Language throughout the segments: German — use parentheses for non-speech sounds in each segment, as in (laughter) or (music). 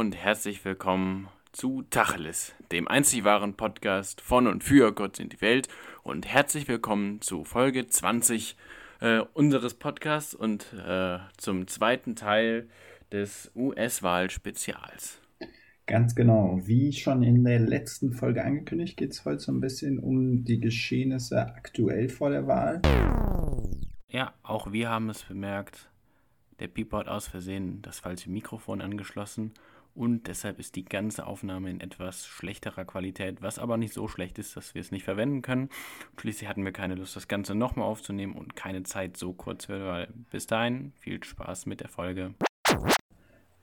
Und herzlich willkommen zu Tacheles, dem einzig wahren Podcast von und für Gott sind die Welt. Und herzlich willkommen zu Folge 20 äh, unseres Podcasts und äh, zum zweiten Teil des US-Wahl-Spezials. Ganz genau. Wie schon in der letzten Folge angekündigt, geht es heute so ein bisschen um die Geschehnisse aktuell vor der Wahl. Ja, auch wir haben es bemerkt. Der Pieper hat aus Versehen das falsche Mikrofon angeschlossen und deshalb ist die ganze Aufnahme in etwas schlechterer Qualität, was aber nicht so schlecht ist, dass wir es nicht verwenden können. schließlich hatten wir keine Lust, das Ganze nochmal aufzunehmen und keine Zeit so kurz für, weil bis dahin viel Spaß mit der Folge.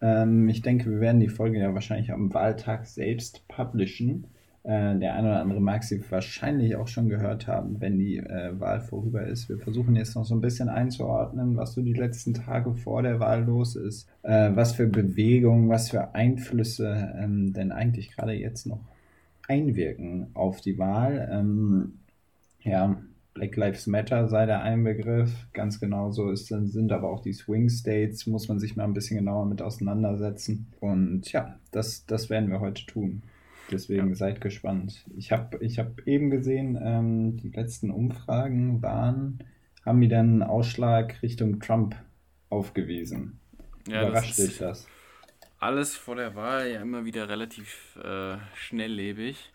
Ähm, ich denke, wir werden die Folge ja wahrscheinlich am Wahltag selbst publishen. Äh, der eine oder andere mag sie wahrscheinlich auch schon gehört haben, wenn die äh, Wahl vorüber ist. Wir versuchen jetzt noch so ein bisschen einzuordnen, was so die letzten Tage vor der Wahl los ist, äh, was für Bewegungen, was für Einflüsse ähm, denn eigentlich gerade jetzt noch einwirken auf die Wahl. Ähm, ja, Black Lives Matter sei der ein Begriff, ganz genau so ist, sind aber auch die Swing States, muss man sich mal ein bisschen genauer mit auseinandersetzen. Und ja, das, das werden wir heute tun. Deswegen ja. seid gespannt. Ich habe ich hab eben gesehen, ähm, die letzten Umfragen waren, haben wieder einen Ausschlag Richtung Trump aufgewiesen. Ja, Überrascht dich das? Alles vor der Wahl ja immer wieder relativ äh, schnelllebig.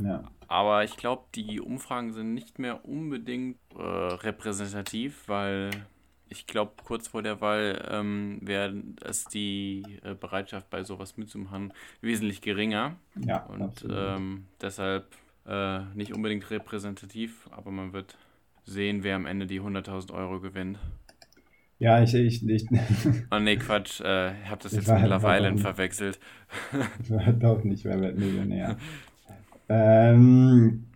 Ja. Aber ich glaube, die Umfragen sind nicht mehr unbedingt äh, repräsentativ, weil ich glaube, kurz vor der Wahl ähm, wäre es die äh, Bereitschaft bei sowas mitzumachen wesentlich geringer. Ja, und ähm, deshalb äh, nicht unbedingt repräsentativ, aber man wird sehen, wer am Ende die 100.000 Euro gewinnt. Ja, ich. ich, ich (laughs) oh nee, Quatsch, äh, ich habe das jetzt mit Love Island verwechselt. Ich war doch nicht wer wird Millionär. (laughs) Ähm,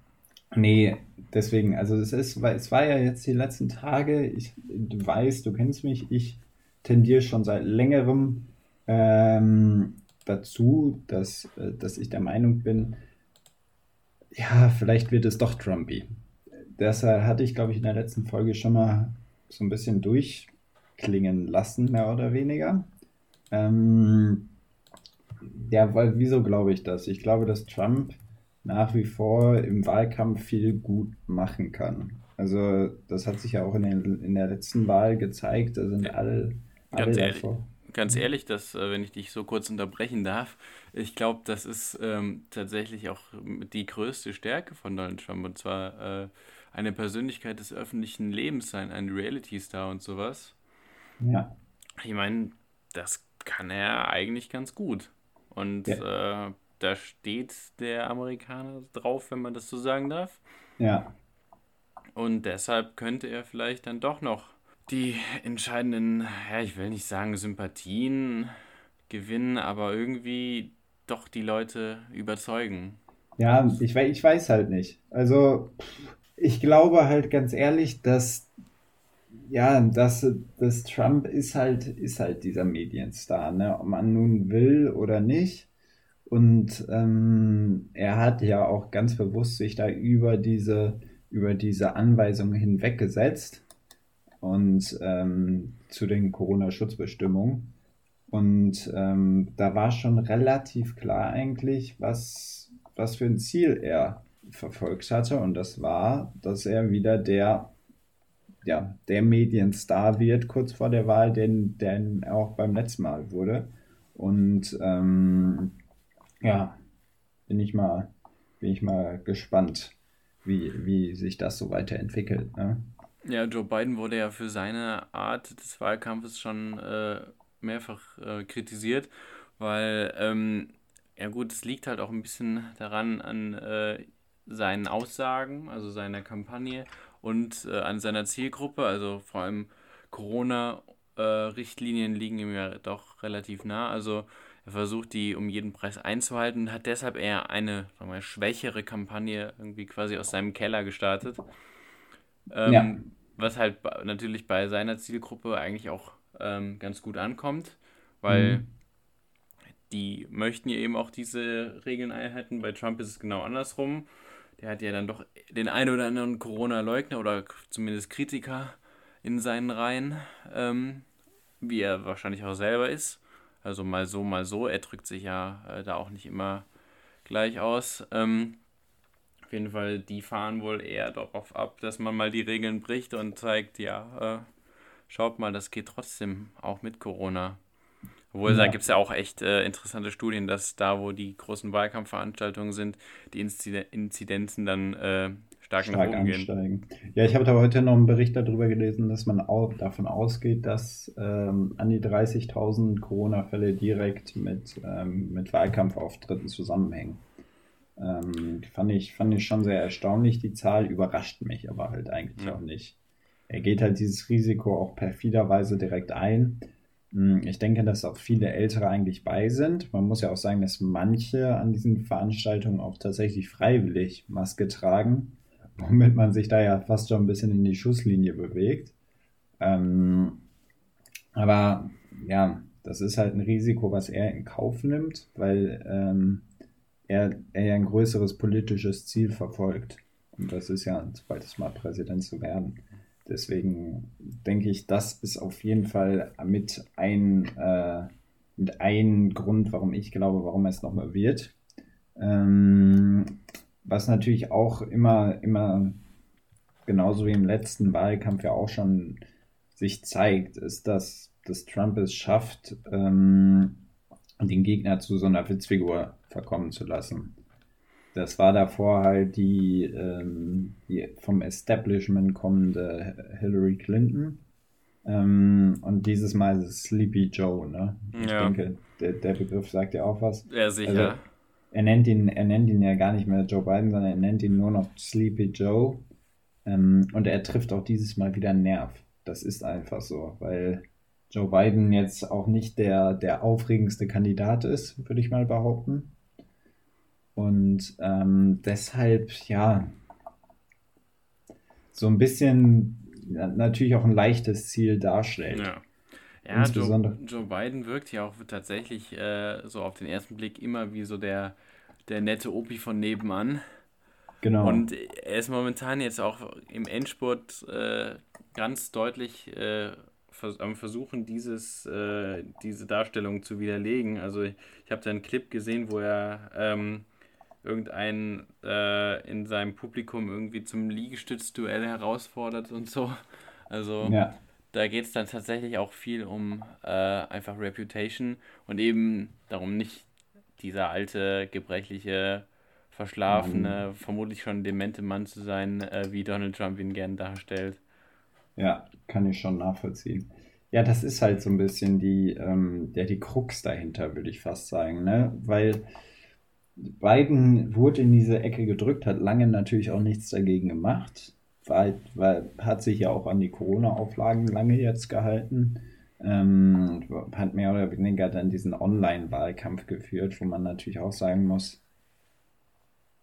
nee, deswegen, also es ist, weil es war ja jetzt die letzten Tage, ich, du weißt, du kennst mich, ich tendiere schon seit längerem ähm, dazu, dass, äh, dass ich der Meinung bin, ja, vielleicht wird es doch Trumpy. Deshalb hatte ich, glaube ich, in der letzten Folge schon mal so ein bisschen durchklingen lassen, mehr oder weniger. Ähm, ja, weil, wieso glaube ich das? Ich glaube, dass Trump nach wie vor im Wahlkampf viel gut machen kann. Also das hat sich ja auch in, den, in der letzten Wahl gezeigt. Da sind alle, alle ganz ehrlich, davor. Ganz ehrlich, dass, äh, wenn ich dich so kurz unterbrechen darf, ich glaube, das ist ähm, tatsächlich auch die größte Stärke von Donald Trump. Und zwar äh, eine Persönlichkeit des öffentlichen Lebens sein, ein Reality-Star und sowas. Ja. Ich meine, das kann er eigentlich ganz gut. Und ja. äh, da steht der Amerikaner drauf, wenn man das so sagen darf. Ja. Und deshalb könnte er vielleicht dann doch noch die entscheidenden, ja, ich will nicht sagen Sympathien gewinnen, aber irgendwie doch die Leute überzeugen. Ja, ich, ich weiß halt nicht. Also, ich glaube halt ganz ehrlich, dass ja, dass, dass Trump ist halt, ist halt dieser Medienstar, ne? Ob man nun will oder nicht. Und ähm, er hat ja auch ganz bewusst sich da über diese, über diese Anweisungen hinweggesetzt und ähm, zu den Corona-Schutzbestimmungen. Und ähm, da war schon relativ klar eigentlich, was, was für ein Ziel er verfolgt hatte. Und das war, dass er wieder der, ja, der Medienstar wird, kurz vor der Wahl, den, den er auch beim letzten Mal wurde. Und ähm, ja, bin ich mal, bin ich mal gespannt, wie, wie sich das so weiterentwickelt. Ne? Ja, Joe Biden wurde ja für seine Art des Wahlkampfes schon äh, mehrfach äh, kritisiert, weil, ähm, ja gut, es liegt halt auch ein bisschen daran an äh, seinen Aussagen, also seiner Kampagne und äh, an seiner Zielgruppe, also vor allem Corona-Richtlinien liegen ihm ja doch relativ nah, also er versucht, die um jeden Preis einzuhalten und hat deshalb eher eine wir, schwächere Kampagne irgendwie quasi aus seinem Keller gestartet. Ähm, ja. Was halt natürlich bei seiner Zielgruppe eigentlich auch ähm, ganz gut ankommt, weil mhm. die möchten ja eben auch diese Regeln einhalten. Bei Trump ist es genau andersrum. Der hat ja dann doch den einen oder anderen Corona-Leugner oder zumindest Kritiker in seinen Reihen, ähm, wie er wahrscheinlich auch selber ist. Also mal so, mal so. Er drückt sich ja äh, da auch nicht immer gleich aus. Ähm, auf jeden Fall, die fahren wohl eher darauf ab, dass man mal die Regeln bricht und zeigt, ja, äh, schaut mal, das geht trotzdem auch mit Corona. Obwohl, ja. da gibt es ja auch echt äh, interessante Studien, dass da, wo die großen Wahlkampfveranstaltungen sind, die Inzidenzen dann äh, stark, stark ansteigen. Ja, ich habe da heute noch einen Bericht darüber gelesen, dass man auch davon ausgeht, dass ähm, an die 30.000 Corona-Fälle direkt mit, ähm, mit Wahlkampfauftritten zusammenhängen. Ähm, fand, ich, fand ich schon sehr erstaunlich. Die Zahl überrascht mich aber halt eigentlich ja. auch nicht. Er geht halt dieses Risiko auch perfiderweise direkt ein. Hm, ich denke, dass auch viele Ältere eigentlich bei sind. Man muss ja auch sagen, dass manche an diesen Veranstaltungen auch tatsächlich freiwillig Maske tragen, womit man sich da ja fast schon ein bisschen in die Schusslinie bewegt. Ähm, aber ja, das ist halt ein Risiko, was er in Kauf nimmt, weil ähm, er, er ja ein größeres politisches Ziel verfolgt. Und das ist ja, bald mal Präsident zu werden. Deswegen denke ich, das ist auf jeden Fall mit ein, äh, mit ein Grund, warum ich glaube, warum er es nochmal wird. Ähm, was natürlich auch immer, immer genauso wie im letzten Wahlkampf ja auch schon sich zeigt, ist, dass, dass Trump es schafft, ähm, den Gegner zu so einer Witzfigur verkommen zu lassen. Das war davor halt die, ähm, die vom Establishment kommende Hillary Clinton. Ähm, und dieses Mal ist es Sleepy Joe, ne? Ich ja. denke, der, der Begriff sagt ja auch was. Ja, sicher. Also, er nennt ihn, er nennt ihn ja gar nicht mehr Joe Biden, sondern er nennt ihn nur noch Sleepy Joe. Ähm, und er trifft auch dieses Mal wieder einen Nerv. Das ist einfach so, weil Joe Biden jetzt auch nicht der, der aufregendste Kandidat ist, würde ich mal behaupten. Und ähm, deshalb, ja, so ein bisschen natürlich auch ein leichtes Ziel darstellt. Ja. Ja, Joe, Joe, Biden wirkt ja auch tatsächlich äh, so auf den ersten Blick immer wie so der, der nette Opi von nebenan. Genau. Und er ist momentan jetzt auch im Endspurt äh, ganz deutlich äh, am Versuchen, dieses, äh, diese Darstellung zu widerlegen. Also ich, ich habe da einen Clip gesehen, wo er ähm, irgendeinen äh, in seinem Publikum irgendwie zum Liegestützduell herausfordert und so. Also ja. Da geht es dann tatsächlich auch viel um äh, einfach Reputation und eben darum nicht dieser alte, gebrechliche, verschlafene, mhm. vermutlich schon demente Mann zu sein, äh, wie Donald Trump ihn gern darstellt. Ja, kann ich schon nachvollziehen. Ja, das ist halt so ein bisschen die, ähm, ja, die Krux dahinter, würde ich fast sagen, ne? Weil Biden wurde in diese Ecke gedrückt, hat lange natürlich auch nichts dagegen gemacht, weil, weil hat sich ja auch an die Corona-Auflagen lange jetzt gehalten, ähm, hat mehr oder weniger dann diesen Online-Wahlkampf geführt, wo man natürlich auch sagen muss,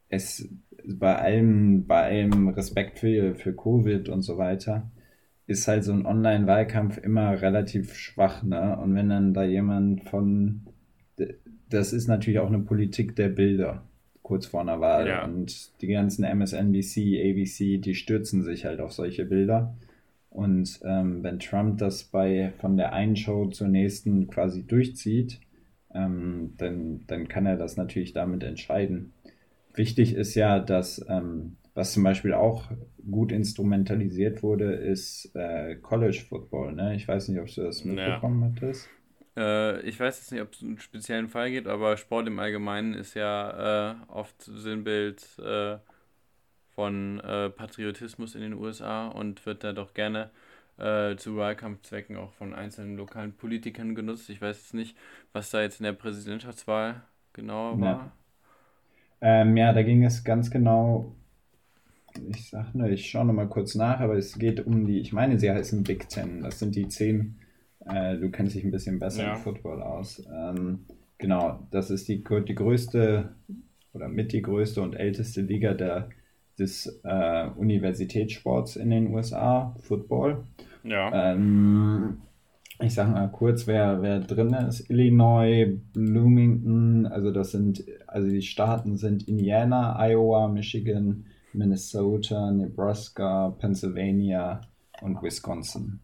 es bei allem, bei allem Respekt für, für Covid und so weiter, ist halt so ein Online-Wahlkampf immer relativ schwach, ne? Und wenn dann da jemand von das ist natürlich auch eine Politik der Bilder kurz vor einer Wahl. Ja. Und die ganzen MSNBC, ABC, die stürzen sich halt auf solche Bilder. Und ähm, wenn Trump das bei von der einen Show zur nächsten quasi durchzieht, ähm, dann, dann kann er das natürlich damit entscheiden. Wichtig ist ja, dass ähm, was zum Beispiel auch gut instrumentalisiert wurde, ist äh, College Football. Ne? Ich weiß nicht, ob du das mitbekommen ja. hattest. Äh, ich weiß jetzt nicht, ob es einen speziellen Fall geht, aber Sport im Allgemeinen ist ja äh, oft Sinnbild äh, von äh, Patriotismus in den USA und wird da doch gerne äh, zu Wahlkampfzwecken auch von einzelnen lokalen Politikern genutzt. Ich weiß jetzt nicht, was da jetzt in der Präsidentschaftswahl genau war. Ja, ähm, ja da ging es ganz genau ich sag nur, ich schaue nochmal kurz nach, aber es geht um die, ich meine, sie heißen Big Ten. Das sind die zehn äh, du kennst dich ein bisschen besser ja. im Football aus. Ähm, genau, das ist die, die größte oder mit die größte und älteste Liga der, des äh, Universitätssports in den USA, Football. Ja. Ähm, ich sage mal kurz, wer, wer drin ist. Illinois, Bloomington, also das sind, also die Staaten sind Indiana, Iowa, Michigan, Minnesota, Nebraska, Pennsylvania und Wisconsin.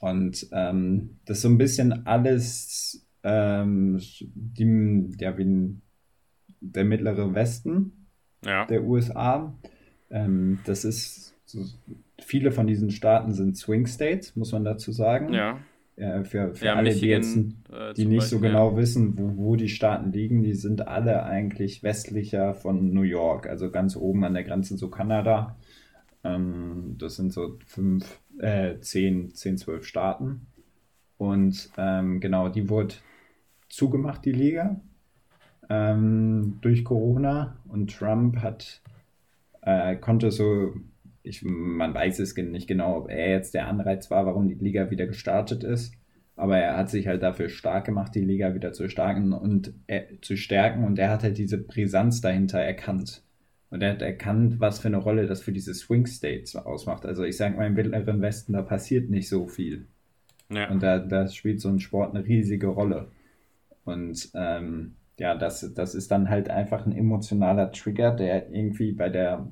Und ähm, das ist so ein bisschen alles ähm, die, ja, wie der mittlere Westen Ja. der USA. Ähm, das ist, so, viele von diesen Staaten sind Swing States, muss man dazu sagen. Ja. Äh, für für Ja, alle, die jetzt Michigan, äh, die zum nicht so Beispiel, genau wissen, wo, wo die Staaten liegen, die sind alle eigentlich westlicher von New York, also ganz oben an der Grenze zu Kanada. Ähm, das sind so fünf, äh, zehn, zehn, zwölf Staaten. Und ähm, genau, die wurde zugemacht, die Liga, ähm, durch Corona. Und Trump hat, äh, konnte so, ich, man weiß es nicht genau, ob er jetzt der Anreiz war, warum die Liga wieder gestartet ist. Aber er hat sich halt dafür stark gemacht, die Liga wieder zu stärken und äh, zu stärken. Und er hat halt diese Brisanz dahinter erkannt. Und er hat erkannt, was für eine Rolle das für diese Swing States ausmacht. Also ich sage mal, im Mittleren Westen, da passiert nicht so viel. Ja. Und da, da spielt so ein Sport eine riesige Rolle. Und ähm, ja, das, das ist dann halt einfach ein emotionaler Trigger, der irgendwie bei der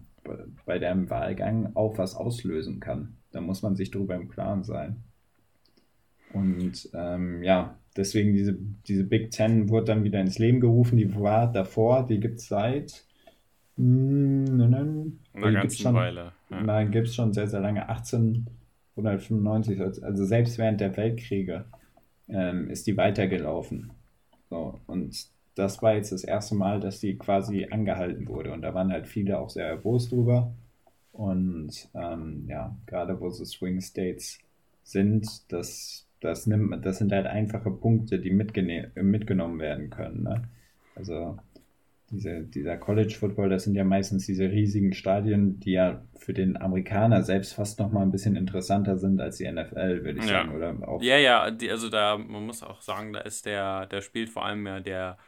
bei dem Wahlgang auch was auslösen kann. Da muss man sich drüber im Klaren sein. Und ähm, ja, deswegen diese, diese Big Ten wurde dann wieder ins Leben gerufen. Die war davor, die gibt es seit mm, ne, ne, Eine die ganze gibt's schon, Weile. Ja. Nein, gibt es schon sehr, sehr lange. 1895, also selbst während der Weltkriege ähm, ist die weitergelaufen. So, und das war jetzt das erste Mal, dass die quasi angehalten wurde. Und da waren halt viele auch sehr erbost drüber. Und ähm, ja, gerade wo so Swing States sind, das, das, nimmt, das sind halt einfache Punkte, die mitgenommen werden können. Ne? Also diese, dieser College Football, das sind ja meistens diese riesigen Stadien, die ja für den Amerikaner selbst fast noch mal ein bisschen interessanter sind als die NFL, würde ich Ja. sagen. Oder auch, Ja, ja, die, also da, man muss auch sagen, da ist der, der spielt vor allem ja der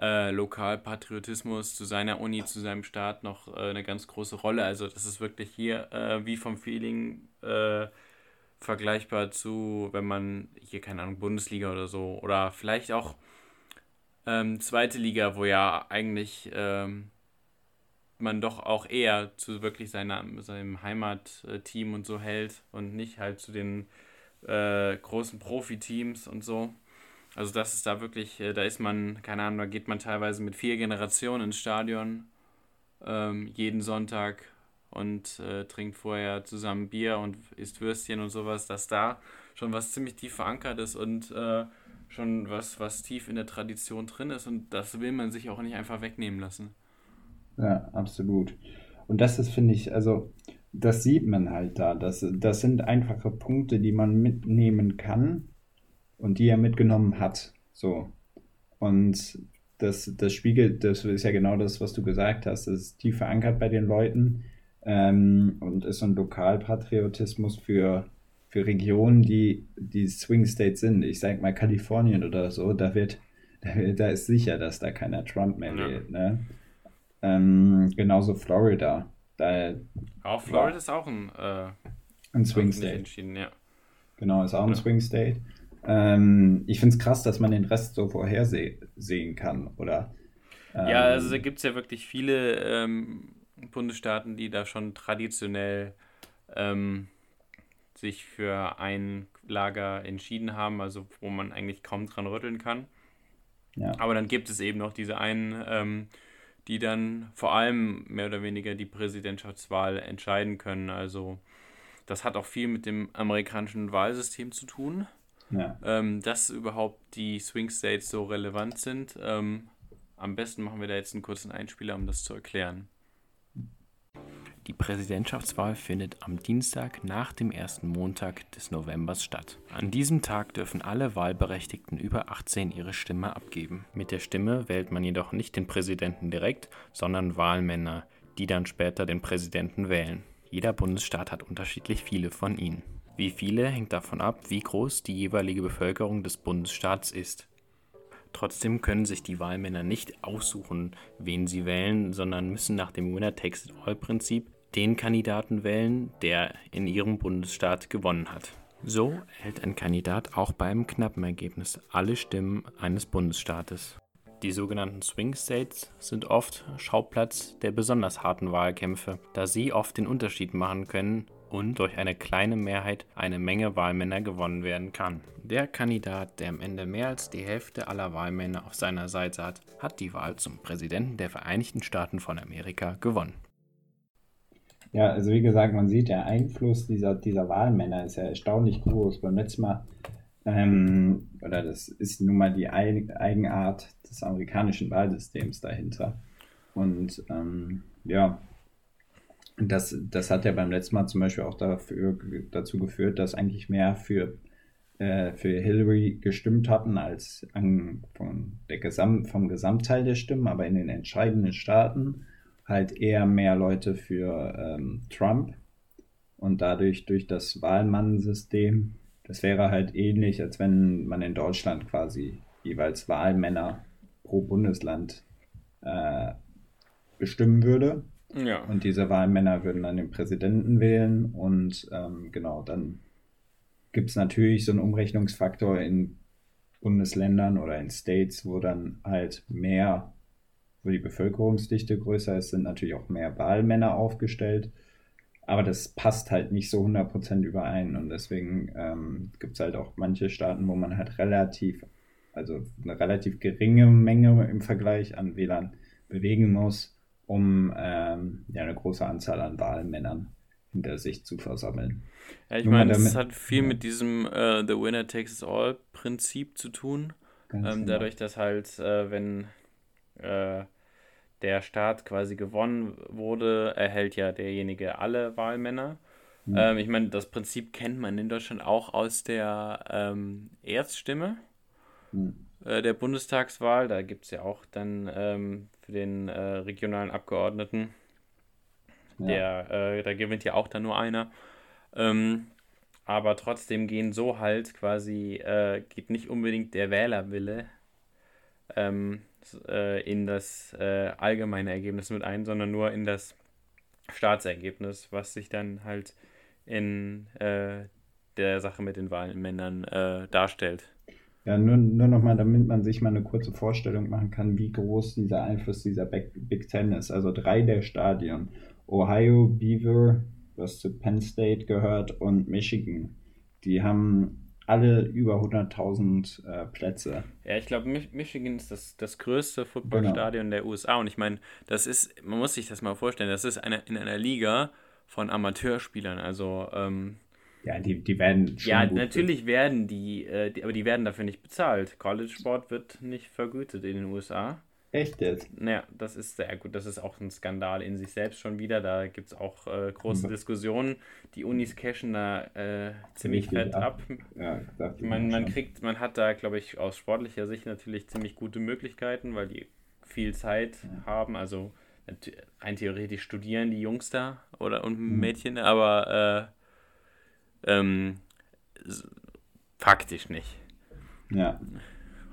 äh, Lokalpatriotismus zu seiner Uni, zu seinem Staat noch äh, eine ganz große Rolle. Also das ist wirklich hier äh, wie vom Feeling äh, vergleichbar zu, wenn man hier, keine Ahnung, Bundesliga oder so, oder vielleicht auch ähm, zweite Liga, wo ja eigentlich ähm, man doch auch eher zu wirklich seiner, seinem Heimatteam und so hält und nicht halt zu den äh, großen Profiteams und so. Also das ist da wirklich, äh, da ist man, keine Ahnung, da geht man teilweise mit vier Generationen ins Stadion ähm, jeden Sonntag und äh, trinkt vorher zusammen Bier und isst Würstchen und sowas, dass da schon was ziemlich tief verankert ist und äh, schon was, was tief in der Tradition drin ist und das will man sich auch nicht einfach wegnehmen lassen. Ja, absolut. Und das ist, finde ich, also das sieht man halt da. Das, das sind einfache Punkte, die man mitnehmen kann und die er mitgenommen hat. So. Und das, das spiegelt, das ist ja genau das, was du gesagt hast. Das ist tief verankert bei den Leuten ähm, und ist so ein Lokalpatriotismus für, für Regionen, die, die Swing States sind. Ich sag mal Kalifornien oder so, da wird, da, wird- da ist sicher, dass da keiner Trump mehr Ja. wählt. Ne? Ähm, genauso Florida. Da Auch Florida ist auch ein, äh, ein Swing State. entschieden, ja. Genau, ist auch ein Ja. Swing State. Ähm, ich finde es krass, dass man den Rest so vorhersehen kann, oder? Ja, Ähm, also da gibt es ja wirklich viele ähm, Bundesstaaten, die da schon traditionell ähm, sich für ein Lager entschieden haben, also wo man eigentlich kaum dran rütteln kann. Ja. Aber dann gibt es eben noch diese einen, ähm, die dann vor allem mehr oder weniger die Präsidentschaftswahl entscheiden können. Also das hat auch viel mit dem amerikanischen Wahlsystem zu tun ja. ähm, dass überhaupt die Swing States so relevant sind. Ähm, am besten machen wir da jetzt einen kurzen Einspieler, um das zu erklären. Die Präsidentschaftswahl findet am Dienstag nach dem ersten Montag des Novembers statt. An diesem Tag dürfen alle Wahlberechtigten über 18 ihre Stimme abgeben. Mit der Stimme wählt man jedoch nicht den Präsidenten direkt, sondern Wahlmänner, die dann später den Präsidenten wählen. Jeder Bundesstaat hat unterschiedlich viele von ihnen. Wie viele hängt davon ab, wie groß die jeweilige Bevölkerung des Bundesstaats ist. Trotzdem können sich die Wahlmänner nicht aussuchen, wen sie wählen, sondern müssen nach dem Winner-Takes-it-all-Prinzip den Kandidaten wählen, der in ihrem Bundesstaat gewonnen hat. So erhält ein Kandidat auch bei einem knappen Ergebnis alle Stimmen eines Bundesstaates. Die sogenannten Swing States sind oft Schauplatz der besonders harten Wahlkämpfe, da sie oft den Unterschied machen können, und durch eine kleine Mehrheit eine Menge Wahlmänner gewonnen werden kann. Der Kandidat, der am Ende mehr als die Hälfte aller Wahlmänner auf seiner Seite hat, hat die Wahl zum Präsidenten der Vereinigten Staaten von Amerika gewonnen. Ja, also wie gesagt, man sieht, der Einfluss dieser, dieser Wahlmänner ist ja erstaunlich groß. Beim letzten Mal, ähm, oder das ist nun mal die Eigenart des amerikanischen Wahlsystems dahinter. Und ähm, ja, das, das hat ja beim letzten Mal zum Beispiel auch dafür, dazu geführt, dass eigentlich mehr für, äh, für Hillary gestimmt hatten als an, von der Gesamt, vom Gesamtteil der Stimmen, aber in den entscheidenden Staaten halt eher mehr Leute für ähm, Trump und dadurch durch das Wahlmannsystem, das wäre halt ähnlich, als wenn man in Deutschland quasi jeweils Wahlmänner pro Bundesland äh, bestimmen würde. Ja. Und diese Wahlmänner würden dann den Präsidenten wählen und ähm, genau, dann gibt es natürlich so einen Umrechnungsfaktor in Bundesländern oder in States, wo dann halt mehr wo die Bevölkerungsdichte größer ist, sind natürlich auch mehr Wahlmänner aufgestellt. Aber das passt halt nicht so 100% überein. Und deswegen ähm, gibt es halt auch manche Staaten, wo man halt relativ, also eine relativ geringe Menge im Vergleich an Wählern bewegen muss, um ähm, ja, eine große Anzahl an Wahlmännern hinter sich zu versammeln. Ja, ich meine, das hat viel ja. mit diesem uh, The Winner Takes It All Prinzip zu tun. Ähm, genau. Dadurch, dass halt, äh, wenn äh, der Staat quasi gewonnen wurde, erhält ja derjenige alle Wahlmänner. Mhm. Ähm, ich meine, das Prinzip kennt man in Deutschland auch aus der ähm, Erststimme mhm. äh, der Bundestagswahl. Da gibt es ja auch dann ähm, für den äh, regionalen Abgeordneten, ja. der, äh, da gewinnt ja auch dann nur einer. Ähm, aber trotzdem gehen so halt quasi, äh, geht nicht unbedingt der Wählerwille ähm, äh, in das äh, allgemeine Ergebnis mit ein, sondern nur in das Staatsergebnis, was sich dann halt in äh, der Sache mit den Wahlmännern äh, darstellt. Ja, nur, nur nochmal, damit man sich mal eine kurze Vorstellung machen kann, wie groß dieser Einfluss dieser Big Ten ist. Also drei der Stadien. Ohio, Beaver, was zu Penn State gehört, und Michigan. Die haben alle über 100.000 äh, Plätze. Ja, ich glaube, Michigan ist das, das größte Footballstadion genau. der USA und ich meine, das ist, man muss sich das mal vorstellen, das ist eine, in einer Liga von Amateurspielern, also ähm, ja, die, die werden schon Ja, natürlich sind. werden die, äh, die, aber die werden dafür nicht bezahlt. College-Sport wird nicht vergütet in den USA. Echt jetzt? Naja, das ist sehr gut. Das ist auch ein Skandal in sich selbst schon wieder. Da gibt es auch äh, große mhm. Diskussionen. Die Unis cashen da äh, ziemlich fett ab. ab. Ja, man, man kriegt, man hat da, glaube ich, aus sportlicher Sicht natürlich ziemlich gute Möglichkeiten, weil die viel Zeit ja. haben. Also rein theoretisch studieren die Jungs da oder und mhm. Mädchen, aber äh, ähm, faktisch nicht. Ja.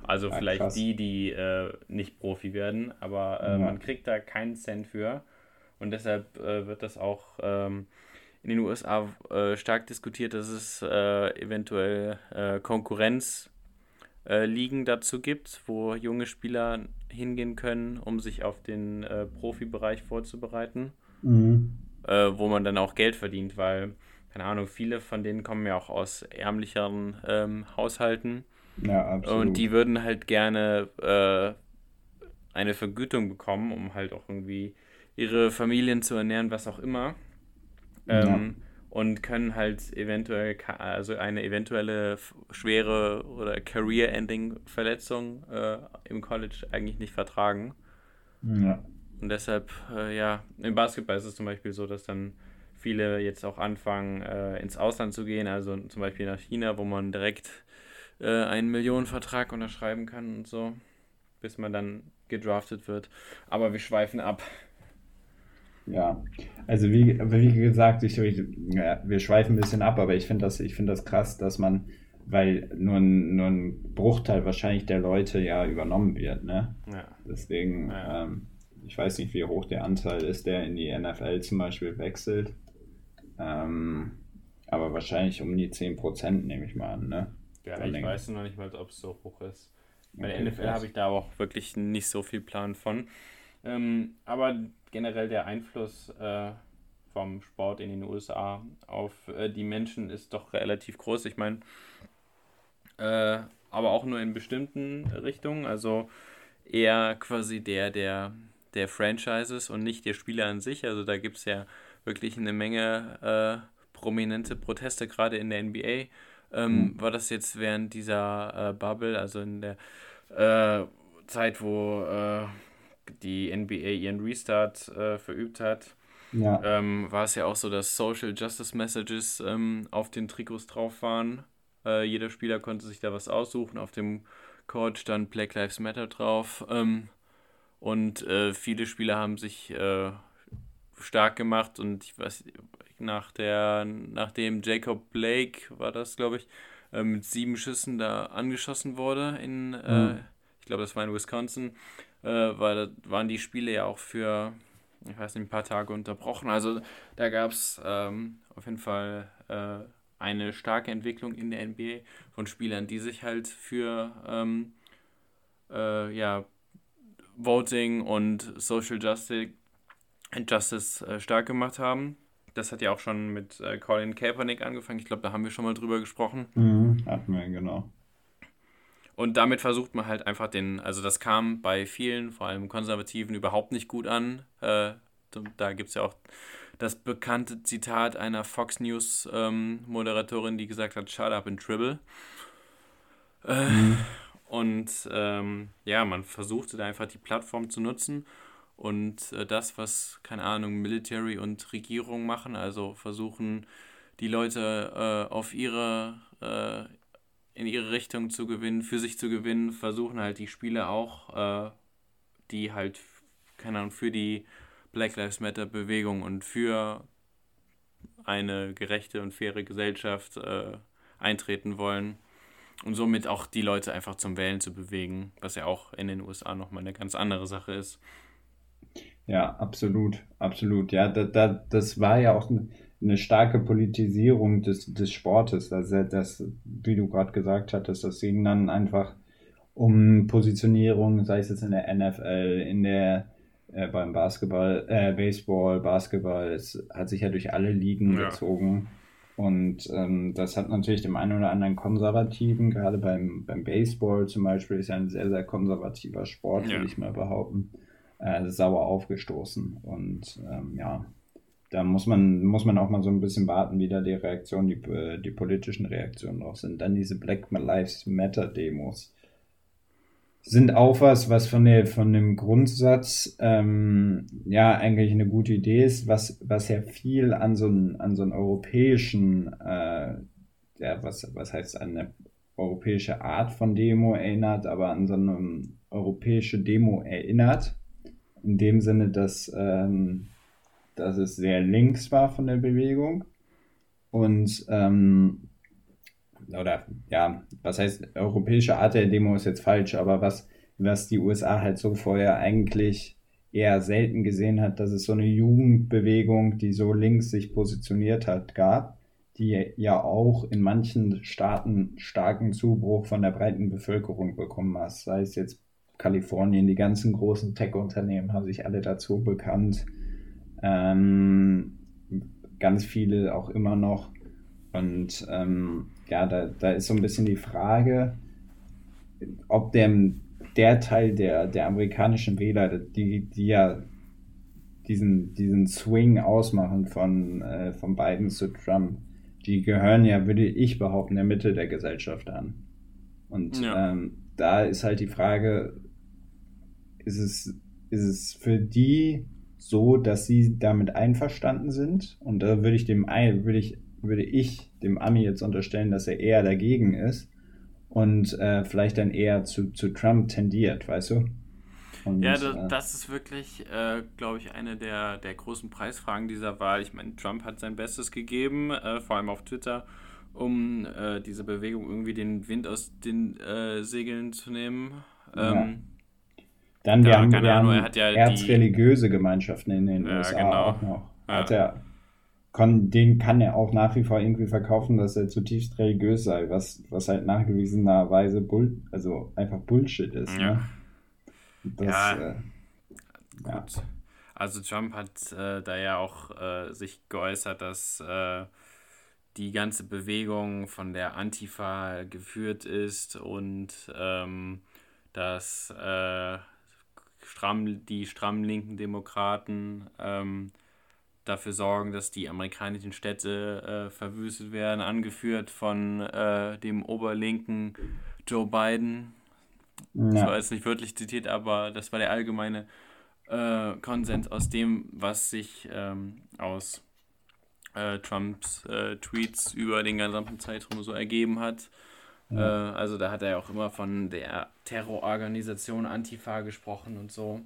Also ja, vielleicht krass. die, die äh, nicht Profi werden, aber äh, ja. man kriegt da keinen Cent für. Und deshalb äh, wird das auch ähm, in den USA äh, stark diskutiert, dass es äh, eventuell äh, Konkurrenzligen dazu gibt, wo junge Spieler hingehen können, um sich auf den Profibereich vorzubereiten. Mhm. wo man dann auch Geld verdient, weil, keine Ahnung, viele von denen kommen ja auch aus ärmlicheren ähm, Haushalten ja, absolut. Und die würden halt gerne äh, eine Vergütung bekommen, um halt auch irgendwie ihre Familien zu ernähren, was auch immer. Ähm, ja. Und können halt eventuell, also eine eventuelle schwere oder Career-Ending-Verletzung äh, im College eigentlich nicht vertragen. Ja. Und deshalb, äh, ja, im Basketball ist es zum Beispiel so, dass dann viele jetzt auch anfangen, äh, ins Ausland zu gehen, also zum Beispiel nach China, wo man direkt äh, einen Millionenvertrag unterschreiben kann und so, bis man dann gedraftet wird. Aber wir schweifen ab. Ja, also wie, wie gesagt, ich, ja, wir schweifen ein bisschen ab, aber ich finde das, find das krass, dass man, weil nur ein, nur ein Bruchteil wahrscheinlich der Leute ja übernommen wird, ne? Ja. Deswegen, ja. Ähm, ich weiß nicht, wie hoch der Anteil ist, der in die NFL zum Beispiel wechselt. Ähm, aber wahrscheinlich um die 10% nehme ich mal an, ne? Ja, ich länger. weiß noch nicht mal, ob es so hoch ist. Bei okay, der NFL habe ich da auch wirklich nicht so viel Plan von. Ähm, aber generell der Einfluss äh, vom Sport in den USA auf äh, die Menschen ist doch relativ groß. Ich meine, äh, aber auch nur in bestimmten Richtungen. Also eher quasi der, der, der Franchises und nicht der Spieler an sich. Also da gibt es ja wirklich eine Menge äh, prominente Proteste, gerade in der NBA. Ähm, mhm. War das jetzt während dieser äh, Bubble, also in der äh, Zeit, wo äh, die NBA ihren Restart äh, verübt hat, ja. ähm, war es ja auch so, dass Social Justice Messages ähm, auf den Trikots drauf waren. Äh, jeder Spieler konnte sich da was aussuchen. Auf dem Court stand Black Lives Matter drauf. Ähm, und äh, viele Spieler haben sich stark gemacht und ich weiß, nach der, nachdem Jacob Blake war das, glaube ich, äh, mit sieben Schüssen da angeschossen wurde in, äh, mhm. ich glaube, das war in Wisconsin, äh, weil da waren die Spiele ja auch für, ich weiß nicht, ein paar Tage unterbrochen. Also da gab es ähm, auf jeden Fall äh, eine starke Entwicklung in der NBA von Spielern, die sich halt für ähm, äh, ja, Voting und Social Justice, Justice äh, stark gemacht haben. Das hat ja auch schon mit äh, Colin Kaepernick angefangen. Ich glaube, da haben wir schon mal drüber gesprochen. Mhm, hatten wir, genau. Und damit versucht man halt einfach den, also das kam bei vielen, vor allem Konservativen, überhaupt nicht gut an. Äh, da gibt es ja auch das bekannte Zitat einer Fox News ähm, Moderatorin, die gesagt hat, shut up and tribble. Äh, mhm. Und ähm, ja, man versuchte da einfach die Plattform zu nutzen und äh, das, was, keine Ahnung, Military und Regierung machen, also versuchen, die Leute äh, auf ihre, äh, in ihre Richtung zu gewinnen, für sich zu gewinnen, versuchen halt die Spiele auch, äh, die halt, keine Ahnung, für die Black Lives Matter Bewegung und für eine gerechte und faire Gesellschaft äh, eintreten wollen und somit auch die Leute einfach zum Wählen zu bewegen, was ja auch in den USA nochmal eine ganz andere Sache ist. Ja, absolut, absolut. Ja, da, da, das war ja auch eine starke Politisierung des, des Sportes. Also das, wie du gerade gesagt hattest, das ging dann einfach um Positionierung, sei es jetzt in der NFL, in der äh, beim Basketball, äh, Baseball, Basketball, es hat sich ja durch alle Ligen ja. gezogen. Und ähm, das hat natürlich dem einen oder anderen Konservativen, gerade beim, beim Baseball zum Beispiel, ist ja ein sehr, sehr konservativer Sport, ja. würde ich mal behaupten, äh, sauer aufgestoßen. Und ähm, ja, da muss man, muss man auch mal so ein bisschen warten, wie da die Reaktionen, die, äh, die politischen Reaktionen drauf sind. Dann diese Black Lives Matter Demos sind auch was, was von, der, von dem Grundsatz ähm, ja eigentlich eine gute Idee ist, was, was ja viel an so einen, an so einen europäischen, äh, ja, was, was heißt eine europäische Art von Demo erinnert, aber an so eine europäische Demo erinnert. In dem Sinne, dass, ähm, dass es sehr links war von der Bewegung und ähm, oder ja, was heißt, europäische Art der Demo ist jetzt falsch, aber was, was die USA halt so vorher eigentlich eher selten gesehen hat, dass es so eine Jugendbewegung, die so links sich positioniert hat, gab, die ja auch in manchen Staaten starken Zubruch von der breiten Bevölkerung bekommen hat. Sei es jetzt Kalifornien, die ganzen großen Tech-Unternehmen haben sich alle dazu bekannt. Ähm, ganz viele auch immer noch. Und ähm, ja, da, da ist so ein bisschen die Frage, ob der, der Teil der, der amerikanischen Wähler, die, die ja diesen, diesen Swing ausmachen von, äh, von Biden zu Trump, die gehören ja, würde ich behaupten, der Mitte der Gesellschaft an. Und ja. ähm, da ist halt die Frage, ist es, ist es für die so, dass sie damit einverstanden sind? Und da würde ich dem würde ich würde ich dem Ami jetzt unterstellen, dass er eher dagegen ist und äh, vielleicht dann eher zu, zu Trump tendiert, weißt du? Und, ja, das, äh, das, ist wirklich, äh, glaube ich, eine der, der großen Preisfragen dieser Wahl. Ich meine, Trump hat sein Bestes gegeben, äh, vor allem auf Twitter, um äh, diese Bewegung irgendwie den Wind aus den Segeln zu nehmen. Ähm, ja. Dann, wir haben, wir Ahnung, haben ja erzreligiöse Gemeinschaften in den USA genau. auch noch. Hat er kann, den kann er auch nach wie vor irgendwie verkaufen, dass er zutiefst religiös sei, was, was halt nachgewiesenerweise Bull, also einfach Bullshit ist. Ja. Ne? Das, ja. Äh, ja. Also Trump hat äh, da ja auch äh, sich geäußert, dass äh, die ganze Bewegung von der Antifa geführt ist und ähm, dass äh, stramm, die stramm linken Demokraten ähm, dafür sorgen, dass die amerikanischen Städte äh, verwüstet werden, angeführt von äh, dem oberlinken Joe Biden. Ja. Das war jetzt nicht wörtlich zitiert, aber das war der allgemeine äh, Konsens aus dem, was sich ähm, aus äh, Trumps äh, Tweets über den gesamten Zeitraum so ergeben hat. Äh, also da hat er ja auch immer von der Terrororganisation Antifa gesprochen und so.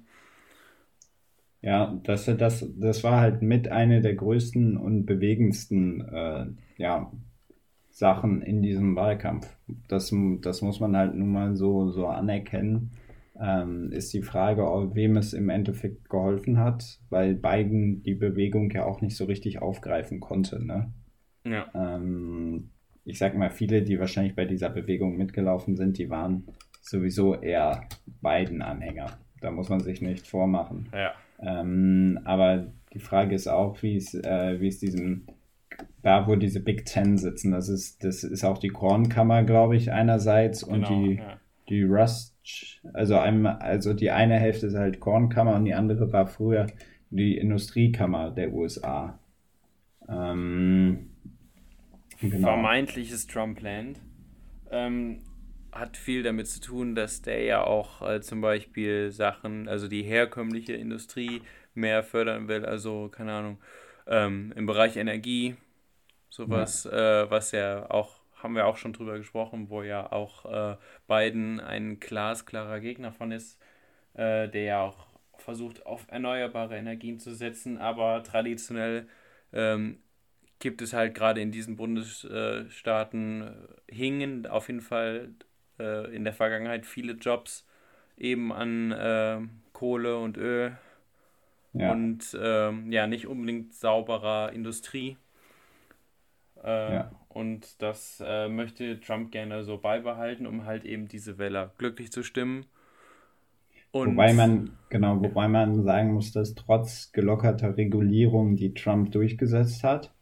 Ja, das, das, das war halt mit einer der größten und bewegendsten äh, ja, Sachen in diesem Wahlkampf. Das, das muss man halt nun mal so, so anerkennen. Ähm, ist die Frage, wem es im Endeffekt geholfen hat, weil Biden die Bewegung ja auch nicht so richtig aufgreifen konnte. Ne? Ja. Ähm, ich sag mal, viele, die wahrscheinlich bei dieser Bewegung mitgelaufen sind, die waren sowieso eher Biden-Anhänger. Da muss man sich nicht vormachen. Ja. Ähm, aber die Frage ist auch, wie es, äh, wie es diesem, da wo diese Big Ten sitzen, das ist, das ist auch die Kornkammer, glaube ich, einerseits und genau, die, ja. die Rust, also, einmal, also die eine Hälfte ist halt Kornkammer und die andere war früher die Industriekammer der USA. Ähm, genau. Vermeintliches Trumpland. Ähm, hat viel damit zu tun, dass der ja auch äh, zum Beispiel Sachen, also die herkömmliche Industrie mehr fördern will, also keine Ahnung, ähm, im Bereich Energie, sowas, ja. äh, was ja auch, haben wir auch schon drüber gesprochen, wo ja auch äh, Biden ein glasklarer Gegner von ist, äh, der ja auch versucht, auf erneuerbare Energien zu setzen, aber traditionell ähm, gibt es halt gerade in diesen Bundesstaaten äh, hingen auf jeden Fall äh, in der Vergangenheit viele Jobs eben an äh, Kohle und Öl ja. und äh, ja, nicht unbedingt sauberer Industrie. Ja. Und das äh, möchte Trump gerne so beibehalten, um halt eben diese Wähler glücklich zu stimmen. Und wobei man, genau, wobei man sagen muss, dass trotz gelockerter Regulierung, die Trump durchgesetzt hat,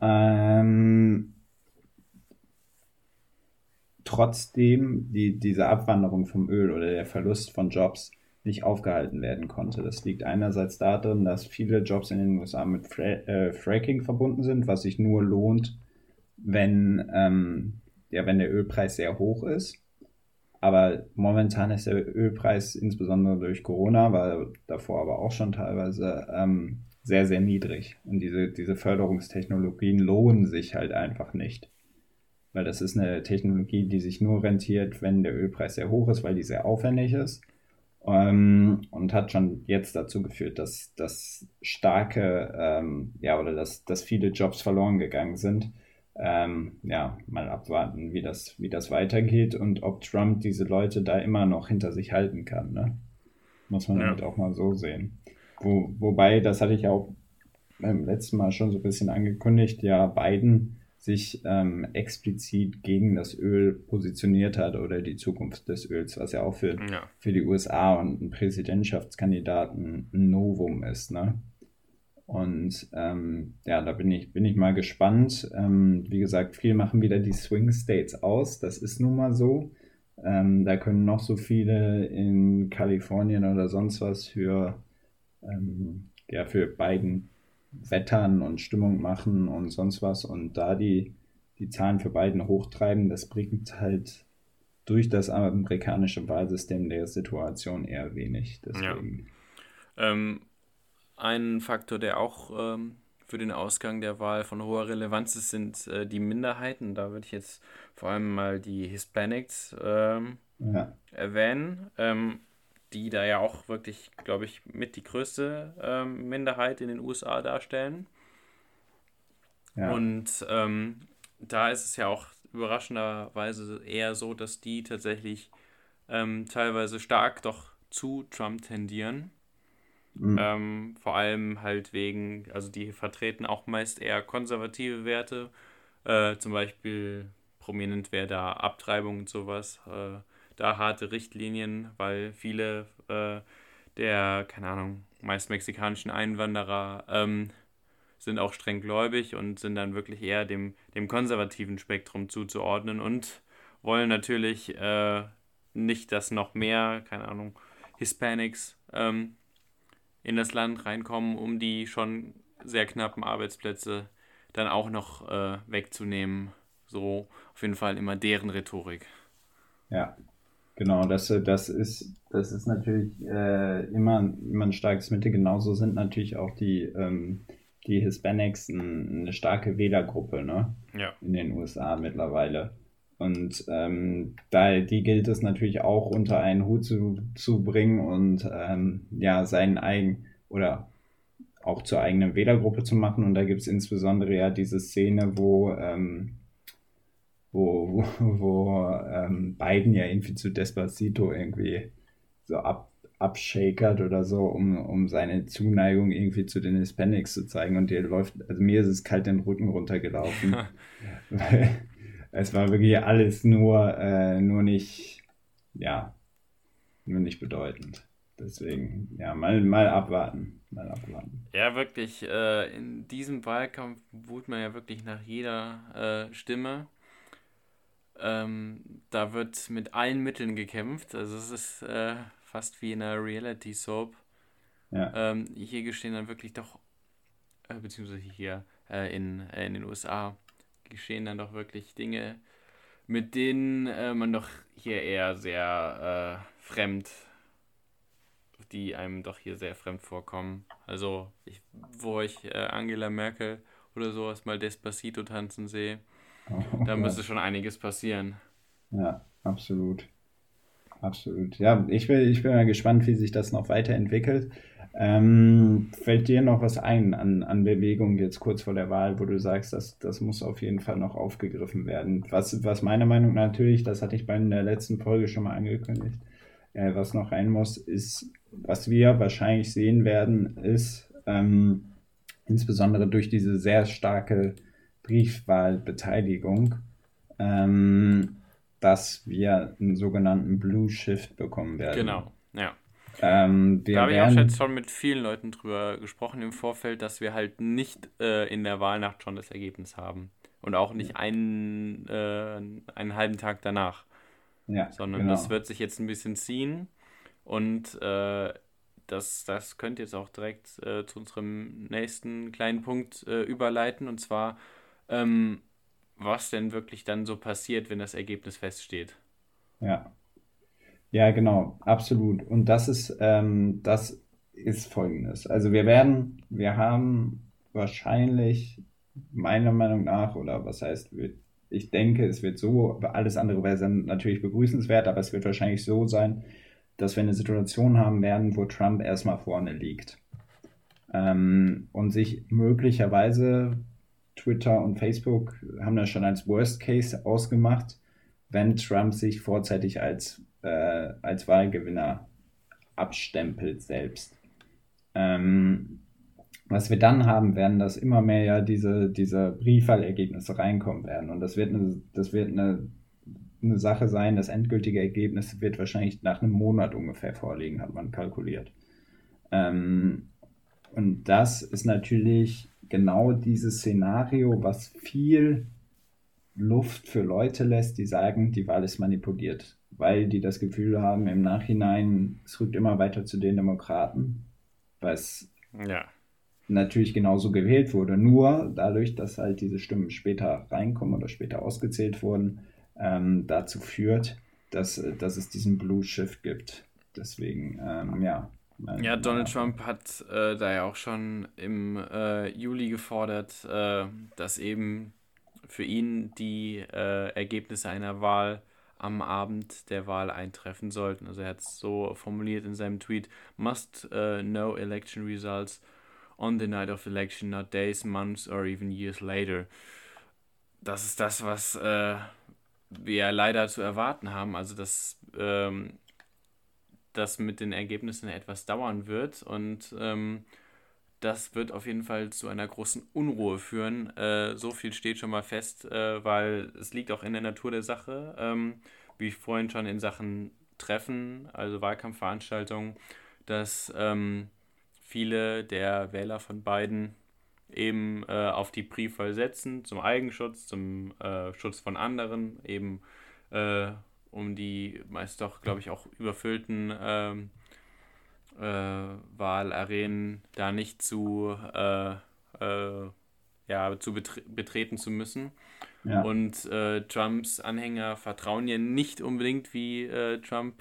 ähm, trotzdem die, diese Abwanderung vom Öl oder der Verlust von Jobs nicht aufgehalten werden konnte. Das liegt einerseits darin, dass viele Jobs in den USA mit Fra äh, Fracking verbunden sind, was sich nur lohnt, wenn, ähm, ja, wenn der Ölpreis sehr hoch ist. Aber momentan ist der Ölpreis insbesondere durch Corona, war davor aber auch schon teilweise ähm, sehr, sehr niedrig. Und diese, diese Förderungstechnologien lohnen sich halt einfach nicht weil das ist eine Technologie, die sich nur rentiert, wenn der Ölpreis sehr hoch ist, weil die sehr aufwendig ist. Ähm, und hat schon jetzt dazu geführt, dass, dass starke, ähm, ja, oder dass, dass viele Jobs verloren gegangen sind. Ähm, ja, mal abwarten, wie das, wie das weitergeht und ob Trump diese Leute da immer noch hinter sich halten kann. Ne? Muss man ja. damit auch mal so sehen. Wo, wobei, das hatte ich ja auch beim letzten Mal schon so ein bisschen angekündigt, ja, Biden sich ähm, explizit gegen das Öl positioniert hat oder die Zukunft des Öls, was ja auch für, ja. für die USA und einen Präsidentschaftskandidaten ein Novum ist. Ne? Und ähm, ja, da bin ich, bin ich mal gespannt. Ähm, wie gesagt, viel machen wieder die Swing States aus. Das ist nun mal so. Ähm, da können noch so viele in Kalifornien oder sonst was für, ähm, ja, für Biden wettern und Stimmung machen und sonst was und da die, die Zahlen für beiden hochtreiben, das bringt halt durch das amerikanische Wahlsystem der Situation eher wenig. Deswegen. Ja. Ähm, ein Faktor, der auch ähm, für den Ausgang der Wahl von hoher Relevanz ist, sind äh, die Minderheiten. Da würde ich jetzt vor allem mal die Hispanics ähm, ja. erwähnen. Die da ja auch wirklich, glaube ich, mit die größte ähm, Minderheit in den USA darstellen. Ja. Und ähm, da ist es ja auch überraschenderweise eher so, dass die tatsächlich ähm, teilweise stark doch zu Trump tendieren. Mhm. Ähm, vor allem halt wegen, also die vertreten auch meist eher konservative Werte. Äh, zum Beispiel prominent wäre da Abtreibung und sowas. Äh, da harte Richtlinien, weil viele äh, der, keine Ahnung, meist mexikanischen Einwanderer ähm, sind auch streng gläubig und sind dann wirklich eher dem, dem konservativen Spektrum zuzuordnen und wollen natürlich äh, nicht, dass noch mehr, keine Ahnung, Hispanics ähm, in das Land reinkommen, um die schon sehr knappen Arbeitsplätze dann auch noch äh, wegzunehmen. So auf jeden Fall immer deren Rhetorik. Ja, genau, das, das, ist, das ist natürlich äh, immer, immer ein starkes Mittel. Genauso sind natürlich auch die, ähm, die Hispanics ein, eine starke Wählergruppe ne? ja. in den USA mittlerweile. Und ähm, da, die gilt es natürlich auch unter einen Hut zu, zu bringen und ähm, ja, seinen eigenen oder auch zur eigenen Wählergruppe zu machen. Und da gibt es insbesondere ja diese Szene, wo, ähm, wo, wo, (laughs) wo ähm, Biden ja irgendwie zu Despacito irgendwie so ab, abshakert oder so, um, um seine Zuneigung irgendwie zu den Hispanics zu zeigen. Und der läuft, also mir ist es kalt den Rücken runtergelaufen. weil, (laughs) (laughs) es war wirklich alles nur, äh, nur nicht, ja, nur nicht bedeutend. Deswegen, ja, mal, mal abwarten. Mal abwarten. Ja, wirklich. Äh, in diesem Wahlkampf wut man ja wirklich nach jeder äh, Stimme. Ähm, da wird mit allen Mitteln gekämpft. Also es ist äh, fast wie in einer Reality Soap. Ja. Ähm, hier geschehen dann wirklich doch, äh, beziehungsweise hier äh, in, in den USA, geschehen dann doch wirklich Dinge, mit denen äh, man doch hier eher sehr äh, fremd, die einem doch hier sehr fremd vorkommen. Also, ich, wo ich äh, Angela Merkel oder sowas mal Despacito tanzen sehe, (laughs) da müsste schon einiges passieren. Ja, absolut. Absolut. Ja, ich bin, ich bin mal gespannt, wie sich das noch weiterentwickelt. Ähm, fällt dir noch was ein an, an Bewegung jetzt kurz vor der Wahl, wo du sagst, dass, das muss auf jeden Fall noch aufgegriffen werden? Was, was meiner Meinung nach natürlich, das hatte ich bei der letzten Folge schon mal angekündigt, äh, was noch rein muss, ist, was wir wahrscheinlich sehen werden, ist ähm, insbesondere durch diese sehr starke Briefwahlbeteiligung, ähm, dass wir einen sogenannten Blue Shift bekommen werden. Genau, ja. Ähm, da habe ich auch jetzt schon mit vielen Leuten drüber gesprochen im Vorfeld, dass wir halt nicht äh, in der Wahlnacht schon das Ergebnis haben. Und auch nicht einen, äh, einen halben Tag danach. Ja, sondern genau. das wird sich jetzt ein bisschen ziehen. Und äh, das, das könnte jetzt auch direkt äh, zu unserem nächsten kleinen Punkt äh, überleiten. Und zwar, ähm, was denn wirklich dann so passiert, wenn das Ergebnis feststeht. Ja, ja, genau, absolut. Und das ist, ähm, das ist folgendes. Also wir werden, wir haben wahrscheinlich, meiner Meinung nach, oder was heißt, ich denke, es wird so, alles andere wäre natürlich begrüßenswert, aber es wird wahrscheinlich so sein, dass wir eine Situation haben werden, wo Trump erstmal vorne liegt. Ähm, und sich möglicherweise Twitter und Facebook haben das schon als Worst Case ausgemacht, wenn Trump sich vorzeitig als äh, als Wahlgewinner abstempelt selbst. Ähm, was wir dann haben werden, dass immer mehr ja diese, diese Briefwahlergebnisse reinkommen werden. Und das wird eine, das wird eine, eine Sache sein, das endgültige Ergebnis wird wahrscheinlich nach einem Monat ungefähr vorliegen, hat man kalkuliert. Ähm, und das ist natürlich genau dieses Szenario, was viel Luft für Leute lässt, die sagen, die Wahl ist manipuliert weil die das Gefühl haben, im Nachhinein, es rückt immer weiter zu den Demokraten, was ja. natürlich genauso gewählt wurde. Nur dadurch, dass halt diese Stimmen später reinkommen oder später ausgezählt wurden, ähm, dazu führt, dass, dass es diesen Blue Shift gibt. Deswegen, ähm, ja. Ja, Donald Trump hat äh, da ja auch schon im äh, Juli gefordert, äh, dass eben für ihn die äh, Ergebnisse einer Wahl am Abend der Wahl eintreffen sollten. Also er hat es so formuliert in seinem Tweet, must uh, know election results on the night of election, not days, months or even years later. Das ist das, was äh, wir leider zu erwarten haben. Also dass ähm, das mit den Ergebnissen etwas dauern wird und ähm, das wird auf jeden Fall zu einer großen Unruhe führen. Äh, so viel steht schon mal fest, äh, weil es liegt auch in der Natur der Sache, ähm, wie ich vorhin schon in Sachen Treffen, also Wahlkampfveranstaltungen, dass ähm, viele der Wähler von Biden eben äh, auf die Briefwahl setzen, zum Eigenschutz, zum äh, Schutz von anderen, eben äh, um die meist doch, glaube ich, auch überfüllten ähm, äh, Wahlarenen da nicht zu, äh, äh, ja, zu betre betreten zu müssen. Ja. Und Trumps Anhänger vertrauen ja nicht unbedingt wie Trump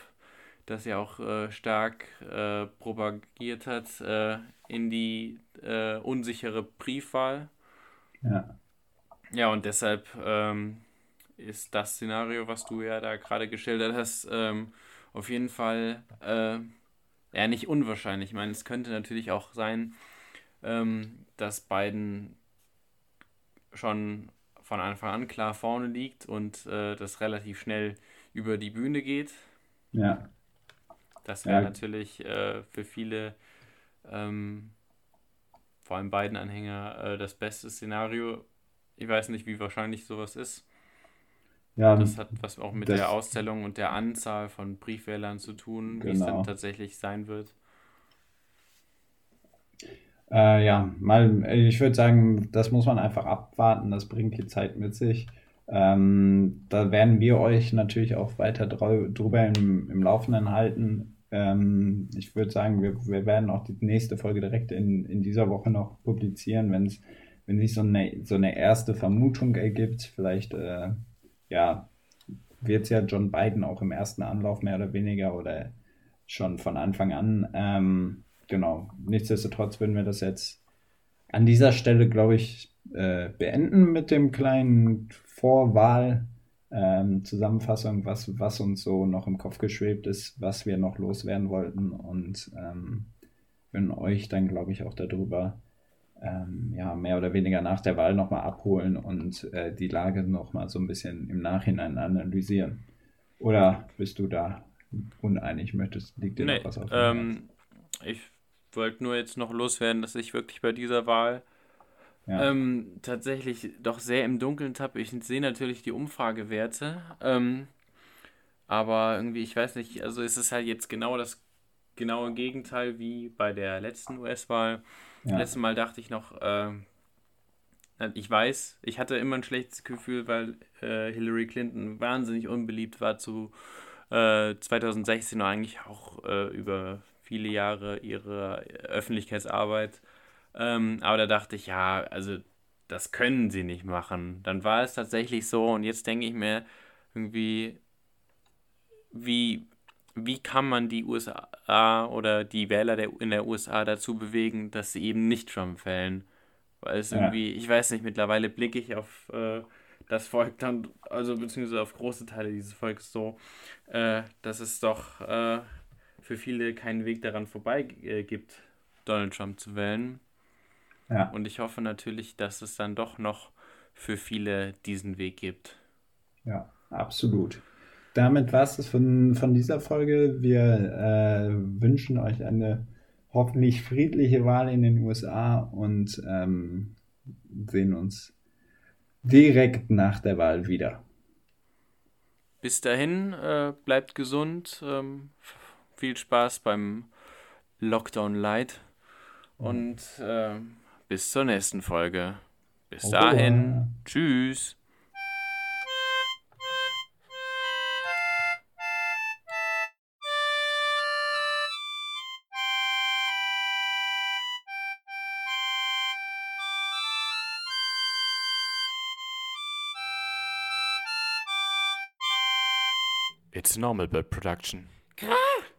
das ja auch äh, stark äh, propagiert hat, äh, in die äh, unsichere Briefwahl. Ja. Ja, und deshalb ähm, ist das Szenario, was du ja da gerade geschildert hast, ähm, auf jeden Fall äh, ja nicht unwahrscheinlich. Ich meine, es könnte natürlich auch sein, ähm, dass Biden schon von Anfang an klar vorne liegt und äh, das relativ schnell über die Bühne geht. Ja. Das wäre ja. natürlich äh, für viele, ähm, vor allem beiden Anhänger, äh, das beste Szenario. Ich weiß nicht, wie wahrscheinlich sowas ist. Ja, das hat was auch mit der Auszählung und der Anzahl von Briefwählern zu tun, genau. wie es dann genau. tatsächlich sein wird. Äh, ja, mal, ich würde sagen, das muss man einfach abwarten, das bringt die Zeit mit sich. Ähm, da werden wir euch natürlich auch weiter drüber im, im Laufenden halten. Ähm, ich würde sagen, wir, wir werden auch die nächste Folge direkt in, in dieser Woche noch publizieren, wenn es wenn sich so eine, so eine erste Vermutung ergibt. Vielleicht, äh, ja, wird ja John Biden auch im ersten Anlauf mehr oder weniger oder schon von Anfang an. Ähm, genau. Nichtsdestotrotz würden wir das jetzt an dieser Stelle, glaube ich, äh, beenden mit dem kleinen Vorwahl ähm, Zusammenfassung, was, was uns so noch im Kopf geschwebt ist, was wir noch loswerden wollten und ähm, würden euch dann, glaube ich, auch darüber ähm, ja, mehr oder weniger nach der Wahl nochmal abholen und äh, die Lage nochmal so ein bisschen im Nachhinein analysieren. Oder bist du da uneinig? Möchtest, liegt dir nee, noch was auf? Ähm, ich wollte nur jetzt noch loswerden, dass ich wirklich bei dieser Wahl ja. ähm, tatsächlich doch sehr im Dunkeln tappe. Ich sehe natürlich die Umfragewerte, ähm, aber irgendwie, ich weiß nicht, also ist es halt jetzt genau das genaue Gegenteil wie bei der letzten US-Wahl. Ja. Letztes Mal dachte ich noch, äh, ich weiß, ich hatte immer ein schlechtes Gefühl, weil äh, Hillary Clinton wahnsinnig unbeliebt war zu äh, 2016 und eigentlich auch äh, über viele Jahre ihrer Öffentlichkeitsarbeit ähm, aber da dachte ich, ja, also das können sie nicht machen. Dann war es tatsächlich so und jetzt denke ich mir irgendwie, wie, wie kann man die USA oder die Wähler der, in der USA dazu bewegen, dass sie eben nicht Trump wählen? Weil es ja. irgendwie, ich weiß nicht, mittlerweile blicke ich auf äh, das Volk dann, also beziehungsweise auf große Teile dieses Volkes so, äh, dass es doch äh, für viele keinen Weg daran vorbei äh, gibt, Donald Trump zu wählen. Ja. Und ich hoffe natürlich, dass es dann doch noch für viele diesen Weg gibt. Ja, absolut. Damit war es von, von dieser Folge. Wir äh, wünschen euch eine hoffentlich friedliche Wahl in den USA und ähm, sehen uns direkt nach der Wahl wieder. Bis dahin, äh, bleibt gesund. Ähm, viel Spaß beim Lockdown Light. Und äh, bis zur nächsten Folge. Bis dahin. Tschüss. It's normal bird production.